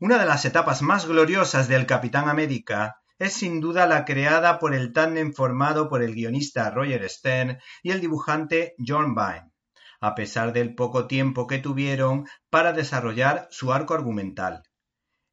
Una de las etapas más gloriosas del Capitán América es sin duda la creada por el tándem formado por el guionista Roger Stern y el dibujante John Byrne, a pesar del poco tiempo que tuvieron para desarrollar su arco argumental.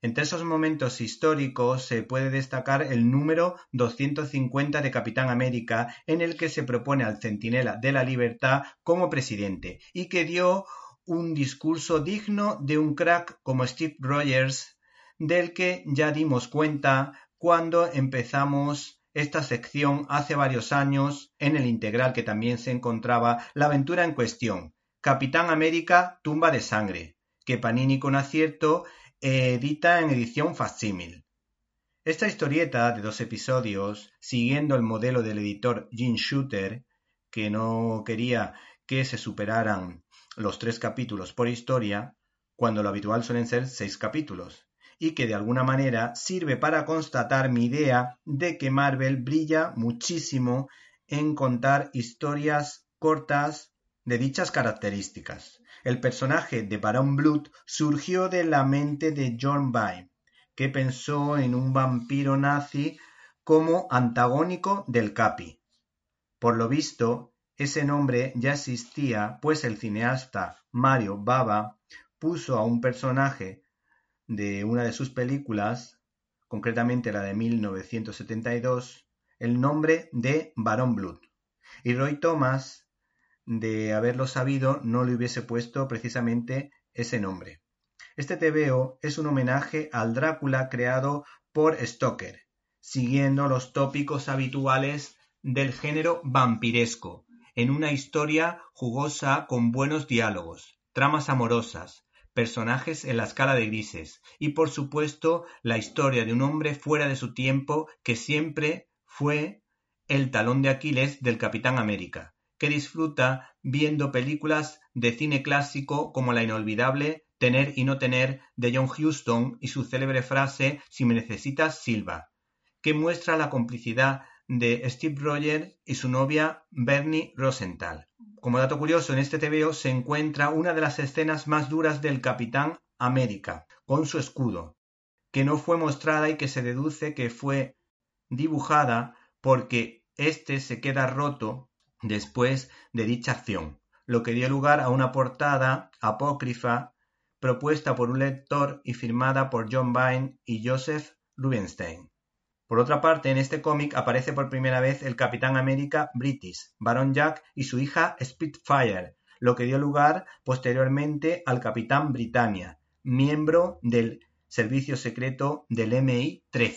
Entre esos momentos históricos se puede destacar el número 250 de Capitán América, en el que se propone al Centinela de la Libertad como presidente y que dio un discurso digno de un crack como Steve Rogers, del que ya dimos cuenta cuando empezamos esta sección hace varios años en el integral que también se encontraba la aventura en cuestión, Capitán América, tumba de sangre, que Panini con acierto edita en edición facsímil. Esta historieta de dos episodios, siguiendo el modelo del editor Jim Shooter, que no quería que se superaran los tres capítulos por historia, cuando lo habitual suelen ser seis capítulos, y que de alguna manera sirve para constatar mi idea de que Marvel brilla muchísimo en contar historias cortas de dichas características. El personaje de Baron Blood surgió de la mente de John Byrne, que pensó en un vampiro nazi como antagónico del Capi. Por lo visto, ese nombre ya existía, pues el cineasta Mario Bava puso a un personaje de una de sus películas, concretamente la de 1972, el nombre de Baron Blood. Y Roy Thomas de haberlo sabido, no le hubiese puesto precisamente ese nombre. Este TVO es un homenaje al Drácula creado por Stoker, siguiendo los tópicos habituales del género vampiresco, en una historia jugosa con buenos diálogos, tramas amorosas, personajes en la escala de grises y por supuesto la historia de un hombre fuera de su tiempo que siempre fue el talón de Aquiles del Capitán América, que disfruta viendo películas de cine clásico como la inolvidable Tener y no tener de John Huston y su célebre frase Si me necesitas, Silva, que muestra la complicidad de Steve Rogers y su novia Bernie Rosenthal. Como dato curioso, en este TVO se encuentra una de las escenas más duras del Capitán América, con su escudo, que no fue mostrada y que se deduce que fue dibujada porque éste se queda roto después de dicha acción, lo que dio lugar a una portada apócrifa propuesta por un lector y firmada por John Byrne y Joseph Rubinstein. Por otra parte, en este cómic aparece por primera vez el Capitán América British, Baron Jack y su hija Spitfire, lo que dio lugar posteriormente al Capitán Britannia, miembro del servicio secreto del MI-13.